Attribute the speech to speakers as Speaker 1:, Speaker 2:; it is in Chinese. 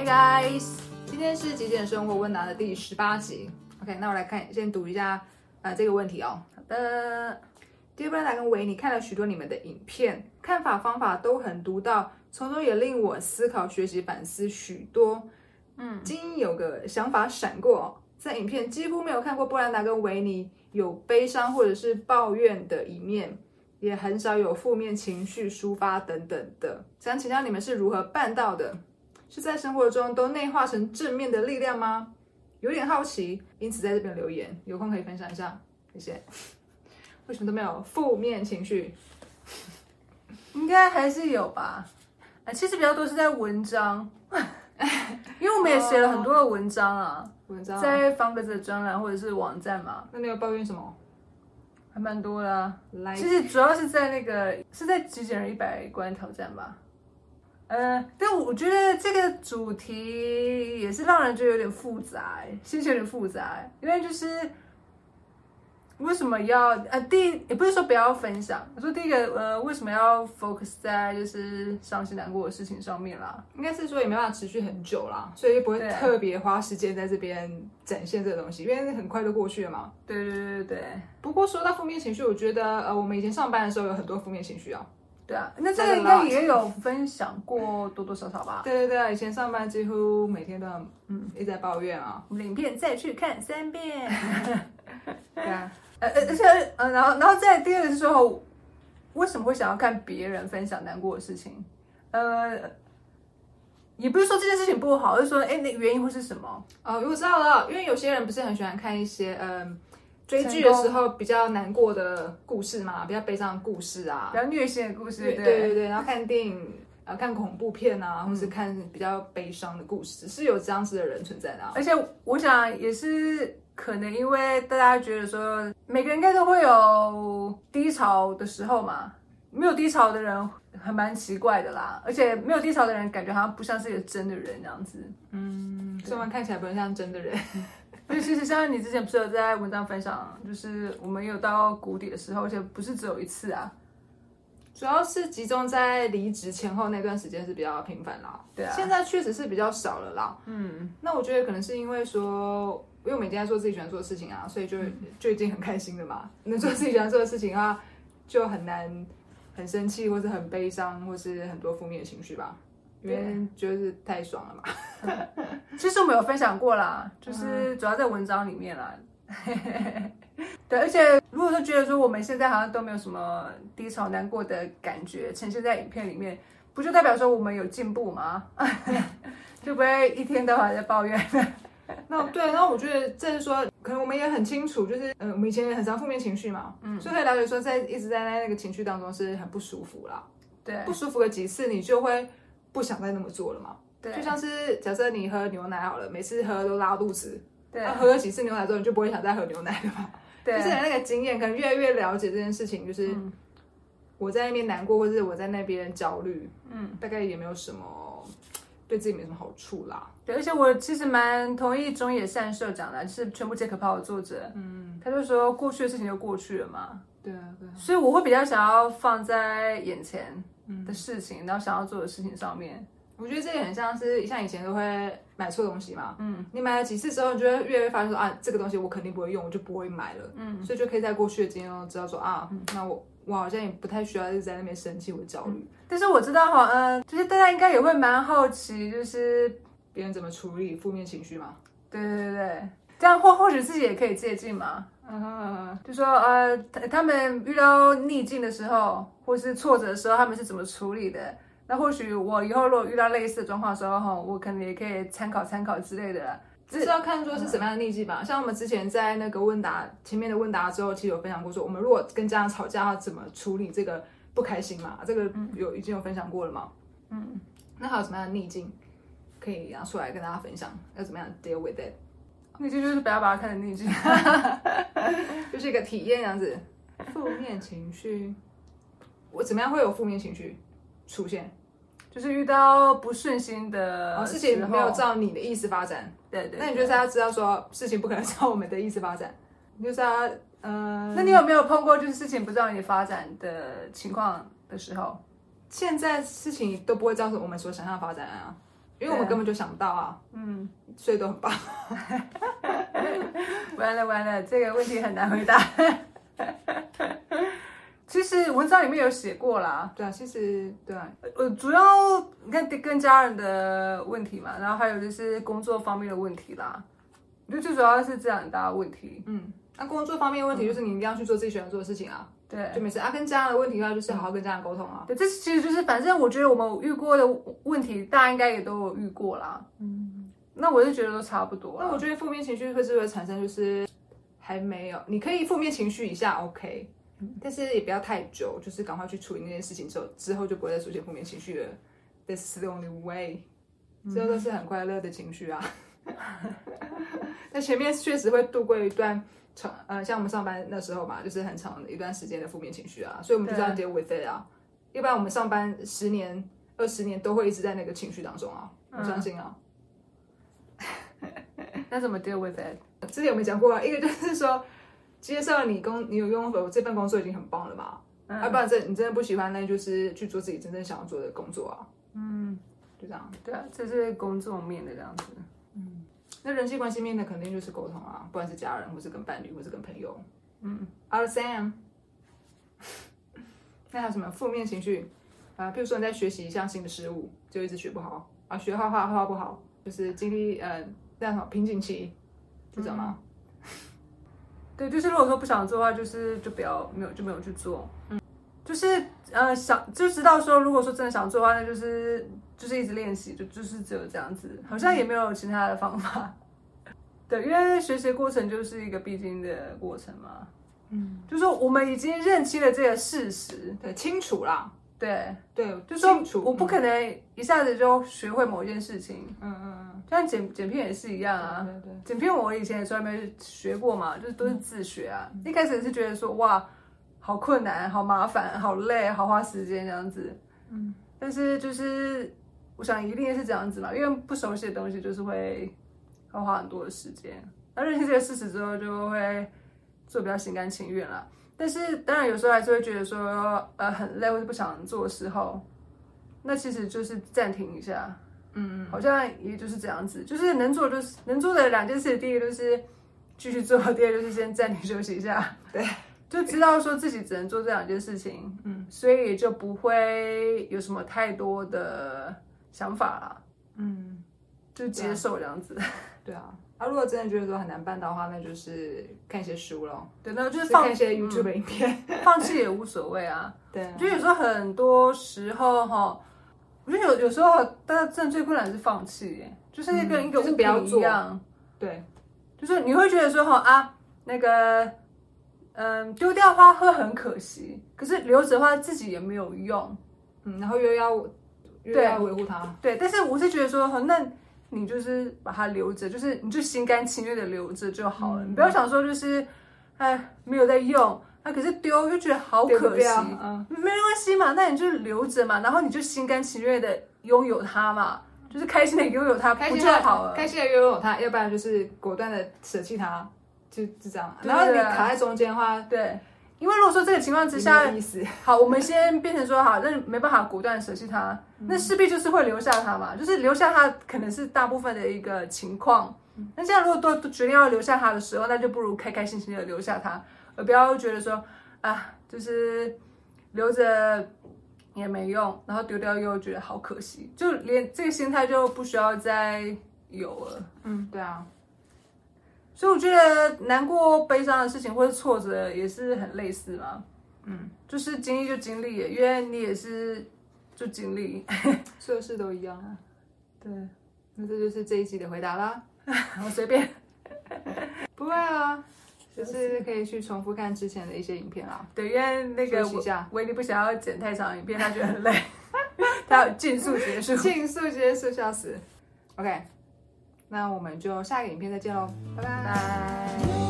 Speaker 1: Hey guys，今天是极简生活问答的第十八集。OK，那我来看，先读一下呃这个问题哦。
Speaker 2: 好的，
Speaker 1: 迪布兰达跟维尼看了许多你们的影片，看法方法都很独到，从中也令我思考、学习、反思许多。嗯，今有个想法闪过，在影片几乎没有看过布兰达跟维尼有悲伤或者是抱怨的一面，也很少有负面情绪抒发等等的。想请教你们是如何办到的？是在生活中都内化成正面的力量吗？有点好奇，因此在这边留言，有空可以分享一下，谢谢。为什么都没有负面情绪？
Speaker 2: 应该还是有吧。啊，其实比较多是在文章，因为我们也写了很多的文章啊，
Speaker 1: 文章
Speaker 2: 在方格子的专栏或者是网站嘛，
Speaker 1: 那你有抱怨什么？
Speaker 2: 还蛮多的、啊。
Speaker 1: 来，
Speaker 2: 其实主要是在那个是在极简人一百关挑战吧。呃，但我觉得这个主题也是让人觉得有点复杂、欸，心情有点复杂、欸，因为就是为什么要呃，第也不是说不要分享，我说第一个呃，为什么要 focus 在就是伤心难过的事情上面啦？
Speaker 1: 应该是说也没办法持续很久啦，所以不会特别花时间在这边展现这个东西，因为很快就过去了嘛。
Speaker 2: 对对对对对
Speaker 1: 不过说到负面情绪，我觉得呃，我们以前上班的时候有很多负面情绪啊。
Speaker 2: 对啊，那这个应该也有分享过多多少少吧？
Speaker 1: 对对对啊，以前上班几乎每天都要嗯一直在抱怨啊。
Speaker 2: 我们影片再去看三遍。
Speaker 1: 对啊，
Speaker 2: 呃呃，而且呃，然后然后再第二个是说，为什么会想要看别人分享难过的事情？呃，也不是说这件事情不好，而是说，哎，那原因会是什么？
Speaker 1: 哦，我知道了，因为有些人不是很喜欢看一些嗯。追剧的时候比较难过的故事嘛，比较悲伤的故事啊，
Speaker 2: 比较虐心的故事，
Speaker 1: 对
Speaker 2: 对
Speaker 1: 对对。然后看电影啊，看恐怖片啊，或是看比较悲伤的故事，是有这样子的人存在的、啊。
Speaker 2: 而且我想也是可能因为大家觉得说，每个人应该都会有低潮的时候嘛，没有低潮的人还蛮奇怪的啦。而且没有低潮的人，感觉好像不像是一个真的人这样子。
Speaker 1: 嗯，虽然看起来不能像真的人。
Speaker 2: 所以其实像你之前不是有在文章分享，就是我们有到谷底的时候，而且不是只有一次啊。
Speaker 1: 主要是集中在离职前后那段时间是比较频繁啦。
Speaker 2: 对啊，
Speaker 1: 现在确实是比较少了啦。
Speaker 2: 嗯，
Speaker 1: 那我觉得可能是因为说，因为我每天在做自己喜欢做的事情啊，所以就就已经很开心了嘛。能做自己喜欢做的事情的话，就很难很生气，或是很悲伤，或是很多负面的情绪吧。因为就是太爽了嘛。
Speaker 2: 其实我们有分享过啦，就是主要在文章里面啦。对，而且如果说觉得说我们现在好像都没有什么低潮、难过的感觉呈现在影片里面，不就代表说我们有进步吗？就不会一天到晚在抱怨。
Speaker 1: 那对，那我觉得这是说，可能我们也很清楚，就是嗯，我们以前也很常负面情绪嘛，嗯，所以可以了解说，在一直在那个情绪当中是很不舒服啦。
Speaker 2: 对，
Speaker 1: 不舒服了几次，你就会不想再那么做了嘛。
Speaker 2: 对，
Speaker 1: 就像是假设你喝牛奶好了，每次喝都拉肚子，
Speaker 2: 对，
Speaker 1: 喝了几次牛奶之后，你就不会想再喝牛奶了嘛。
Speaker 2: 对，
Speaker 1: 就是你那个经验，可能越来越了解这件事情，就是我在那边难过，或者是我在那边焦虑，嗯，大概也没有什么对自己没什么好处啦。
Speaker 2: 对，而且我其实蛮同意中野善社长的，就是全部皆可抛的作者，嗯，他就说过去的事情就过去了嘛。
Speaker 1: 对啊，对啊。
Speaker 2: 所以我会比较想要放在眼前的事情，然后想要做的事情上面。
Speaker 1: 我觉得这也很像是像以前都会买错东西嘛，嗯，你买了几次之后，你就会越来越发现说啊，这个东西我肯定不会用，我就不会买了，嗯，所以就可以在过去的经验中知道说啊，那我我好像也不太需要一直在那边生气或焦虑。
Speaker 2: 但是我知道哈，嗯，就是大家应该也会蛮好奇，就是
Speaker 1: 别人怎么处理负面情绪嘛。
Speaker 2: 对对对对，这样或或许自己也可以借鉴嘛。嗯，就说呃，他他们遇到逆境的时候，或是挫折的时候，他们是怎么处理的？那或许我以后如果遇到类似的状况的时候，哈，我可能也可以参考参考之类的。
Speaker 1: 这是要看说是什么样的逆境吧。像我们之前在那个问答前面的问答之后，其实有分享过说，我们如果跟家长吵架要怎么处理这个不开心嘛？这个有已经有分享过了嘛？嗯，那还有什么样的逆境可以拿出来跟大家分享？要怎么样 deal with it？
Speaker 2: 逆境就是不要把它看成逆境，
Speaker 1: 就是一个体验这样子。负面情绪，我怎么样会有负面情绪出现？
Speaker 2: 就是遇到不顺心的、
Speaker 1: 哦、事情没有照你的意思发展，
Speaker 2: 对对。
Speaker 1: 那你就是要知道说，事情不可能照我们的意思发展，你就是要嗯。
Speaker 2: 那你有没有碰过就是事情不照你发展的情况的时候？
Speaker 1: 现在事情都不会照我们所想象的发展啊。因为我们根本就想不到啊，
Speaker 2: 嗯，
Speaker 1: 所以都很棒。
Speaker 2: 完了完了，这个问题很难回答。其实文章里面有写过啦，
Speaker 1: 对啊，其实对啊，
Speaker 2: 呃，主要你看跟家人的问题嘛，然后还有就是工作方面的问题啦。我觉得最主要是这两大问题。
Speaker 1: 嗯，那工作方面的问题就是你一定要去做自己喜欢做的事情啊，
Speaker 2: 对，
Speaker 1: 就没事啊。跟家人的问题的话，就是好好跟家人沟通啊。
Speaker 2: 对，这其实就是反正我觉得我们遇过的问题，大家应该也都有遇过啦。
Speaker 1: 嗯，
Speaker 2: 那我就觉得都差不多。
Speaker 1: 那我觉得负面情绪会是会产生，就是还没有，你可以负面情绪一下 OK，但是也不要太久，就是赶快去处理那件事情之后，之后就不会再出现负面情绪了。That's the only way，之后都是很快乐的情绪啊。那前面确实会度过一段长，呃，像我们上班那时候嘛，就是很长的一段时间的负面情绪啊，所以我们就这样 deal with it 啊，要不然我们上班十年、二十年都会一直在那个情绪当中啊，我相信啊。
Speaker 2: 那怎么 deal with it？
Speaker 1: 之前有没有讲过啊？一个就是说，接受你工，你有拥有这份工作已经很棒了嘛。要、不然这你真的不喜欢，那就是去做自己真正想要做的工作啊。
Speaker 2: 嗯，
Speaker 1: 就这样。
Speaker 2: 对啊，这是工作面的这样子。
Speaker 1: 嗯那人际关系面的肯定就是沟通啊，不管是家人，或是跟伴侣，或是跟朋友。
Speaker 2: 嗯
Speaker 1: ，Out Sam。那还有什么负面情绪啊？比如说你在学习一项新的事物，就一直学不好啊，学画画画画不好，就是经历呃那什么瓶颈期，这种吗？
Speaker 2: 对，就是如果说不想做的话，就是就不要没有就没有去做。嗯，就是呃想就知道说，如果说真的想做的话，那就是就是一直练习，就就是只有这样子，好像也没有其他的方法。对，因为学习过程就是一个必经的过程嘛。
Speaker 1: 嗯，
Speaker 2: 就是说我们已经认清了这个事实，
Speaker 1: 对，清楚啦，
Speaker 2: 对，
Speaker 1: 对，
Speaker 2: 就说，我不可能一下子就学会某一件事情，
Speaker 1: 嗯嗯嗯，
Speaker 2: 就像剪剪片也是一样啊。
Speaker 1: 对对对，
Speaker 2: 剪片我以前也从来没学过嘛，就是都是自学啊。一开始是觉得说哇，好困难、好麻烦、好累、好花时间这样子。
Speaker 1: 嗯，
Speaker 2: 但是就是我想一定是这样子嘛，因为不熟悉的东西就是会要花很多的时间。那认清这个事实之后，就会做比较心甘情愿啦。但是当然有时候还是会觉得说呃很累或者不想做的时候，那其实就是暂停一下。
Speaker 1: 嗯嗯，
Speaker 2: 好像也就是这样子，就是能做就是能做的两件事，第一个就是继续做，第二就是先暂停休息一下，
Speaker 1: 对，
Speaker 2: 就知道说自己只能做这两件事情，
Speaker 1: 嗯，
Speaker 2: 所以也就不会有什么太多的想法啦，
Speaker 1: 嗯，
Speaker 2: 就接受这样子。
Speaker 1: 对啊。啊，如果真的觉得说很难办到的话，那就是看一些书咯，
Speaker 2: 对，那就是放
Speaker 1: 一些 YouTube 影片。
Speaker 2: 放弃也无所谓啊。
Speaker 1: 对
Speaker 2: 我觉得有时候很多时候哈，我觉得有有时候大家真的最困难的是放弃耶，就是跟一个
Speaker 1: 嗯就是
Speaker 2: 物品一
Speaker 1: 不要做
Speaker 2: 样。
Speaker 1: 对，
Speaker 2: 就是你会觉得说哈啊，那个嗯丢掉花会很可惜，可是留着的话自己也没有用，
Speaker 1: 嗯，然后又要又要维护它，
Speaker 2: 对。但是我是觉得说，哈那你就是把它留着，就是你就心甘情愿的留着就好了，
Speaker 1: 嗯。
Speaker 2: 你不要想说就是哎没有在用，啊可是丢又觉得好可惜，
Speaker 1: 嗯，
Speaker 2: 没关系嘛，那你就留着嘛，然后你就心甘情愿的拥有它嘛，就是开心的拥有它，不
Speaker 1: 开心
Speaker 2: 就好了？
Speaker 1: 开心的拥有它，要不然就是果断的舍弃它，就就这样。然后你卡在中间的话，
Speaker 2: 对，因为如果说这个情况之下，
Speaker 1: 意思。
Speaker 2: 好，我们先变成说好，那没办法果断舍弃它，那势必就是会留下它嘛，就是留下它可能是大部分的一个情况。那现在如果都都决定要留下它的时候，那就不如开开心心的留下它，而不要觉得说啊，就是留着也没用，然后丢掉又觉得好可惜，就连这个心态就不需要再有了。
Speaker 1: 嗯，对啊，
Speaker 2: 所以我觉得难过、悲伤的事情或者挫折也是很类似嘛。
Speaker 1: 嗯，
Speaker 2: 就是经历就经历耶，因为你也是就经历。
Speaker 1: 所有事都一样啊。
Speaker 2: 对，
Speaker 1: 那这就是这一集的回答啦。
Speaker 2: 我随便。
Speaker 1: 不会啊，就是可以去重复看之前的一些影片啦。
Speaker 2: 对，因为那个
Speaker 1: 休息一下
Speaker 2: 维尼不想要剪太长影片，他觉得很累，他要尽速结束。
Speaker 1: 尽速结束，笑死。OK，那我们就下一个影片再见喽，拜拜。
Speaker 2: 拜。